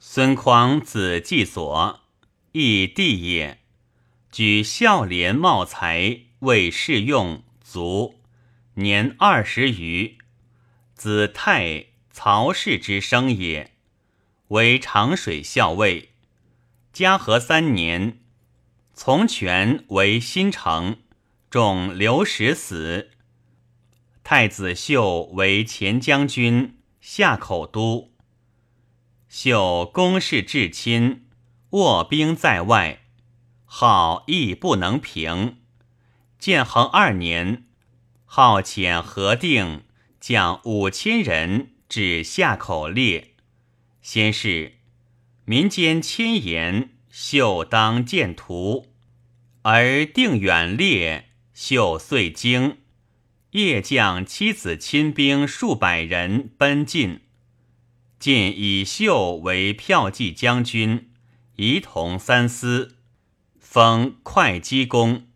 孙匡子季所，义弟也。举孝廉茂才，为试用，卒，年二十余。子泰，曹氏之生也，为长水校尉。嘉禾三年，从权为新城，中刘石死。太子秀为前将军、夏口都。秀公事至亲，卧兵在外，号亦不能平。建恒二年，号遣何定将五千人至下口列。先是，民间千言，秀当见图，而定远列，秀遂惊。夜将妻子亲兵数百人奔进。见以秀为骠骑将军，仪同三司，封会稽公。